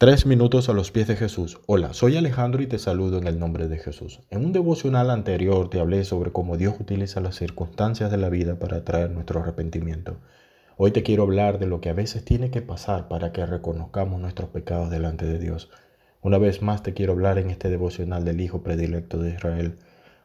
Tres minutos a los pies de Jesús. Hola, soy Alejandro y te saludo en el nombre de Jesús. En un devocional anterior te hablé sobre cómo Dios utiliza las circunstancias de la vida para traer nuestro arrepentimiento. Hoy te quiero hablar de lo que a veces tiene que pasar para que reconozcamos nuestros pecados delante de Dios. Una vez más te quiero hablar en este devocional del Hijo predilecto de Israel.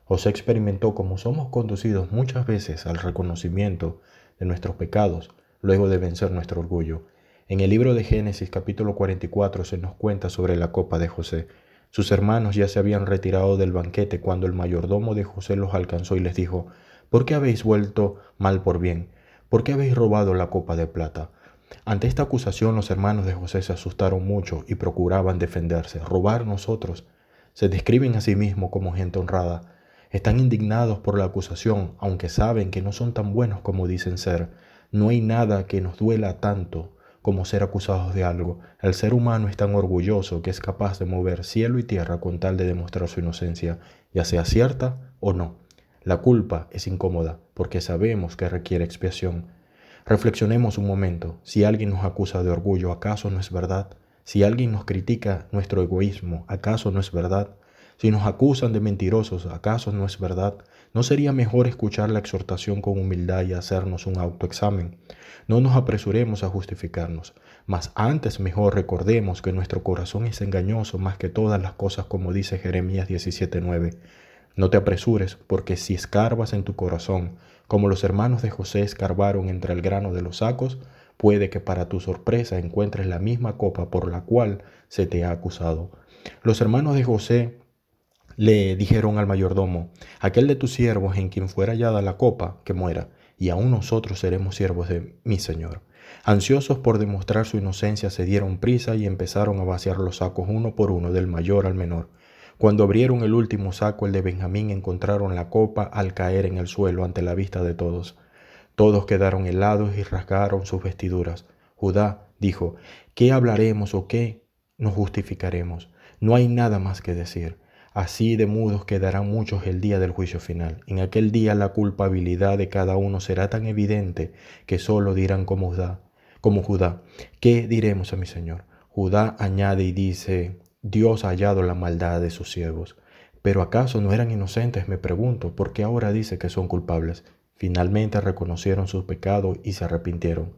José experimentó cómo somos conducidos muchas veces al reconocimiento de nuestros pecados luego de vencer nuestro orgullo. En el libro de Génesis capítulo 44 se nos cuenta sobre la copa de José. Sus hermanos ya se habían retirado del banquete cuando el mayordomo de José los alcanzó y les dijo, ¿por qué habéis vuelto mal por bien? ¿Por qué habéis robado la copa de plata? Ante esta acusación los hermanos de José se asustaron mucho y procuraban defenderse. ¿Robar nosotros? Se describen a sí mismos como gente honrada. Están indignados por la acusación, aunque saben que no son tan buenos como dicen ser. No hay nada que nos duela tanto como ser acusados de algo. El ser humano es tan orgulloso que es capaz de mover cielo y tierra con tal de demostrar su inocencia, ya sea cierta o no. La culpa es incómoda porque sabemos que requiere expiación. Reflexionemos un momento. Si alguien nos acusa de orgullo, ¿acaso no es verdad? Si alguien nos critica nuestro egoísmo, ¿acaso no es verdad? Si nos acusan de mentirosos, ¿acaso no es verdad? ¿No sería mejor escuchar la exhortación con humildad y hacernos un autoexamen? No nos apresuremos a justificarnos, mas antes mejor recordemos que nuestro corazón es engañoso más que todas las cosas como dice Jeremías 17:9. No te apresures, porque si escarbas en tu corazón, como los hermanos de José escarbaron entre el grano de los sacos, puede que para tu sorpresa encuentres la misma copa por la cual se te ha acusado. Los hermanos de José le dijeron al mayordomo, aquel de tus siervos en quien fuera hallada la copa, que muera, y aún nosotros seremos siervos de mi Señor. Ansiosos por demostrar su inocencia, se dieron prisa y empezaron a vaciar los sacos uno por uno, del mayor al menor. Cuando abrieron el último saco, el de Benjamín, encontraron la copa al caer en el suelo ante la vista de todos. Todos quedaron helados y rasgaron sus vestiduras. Judá dijo, ¿qué hablaremos o qué nos justificaremos? No hay nada más que decir. Así de mudos quedarán muchos el día del juicio final. En aquel día la culpabilidad de cada uno será tan evidente que solo dirán como Judá, como Judá, ¿qué diremos a mi Señor? Judá añade y dice, Dios ha hallado la maldad de sus siervos. Pero acaso no eran inocentes, me pregunto, ¿por qué ahora dice que son culpables? Finalmente reconocieron sus pecados y se arrepintieron.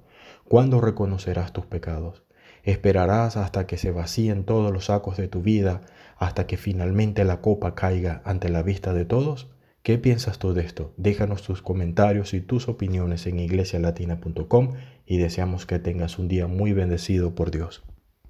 ¿Cuándo reconocerás tus pecados? Esperarás hasta que se vacíen todos los sacos de tu vida, hasta que finalmente la copa caiga ante la vista de todos. ¿Qué piensas tú de esto? Déjanos tus comentarios y tus opiniones en iglesialatina.com y deseamos que tengas un día muy bendecido por Dios.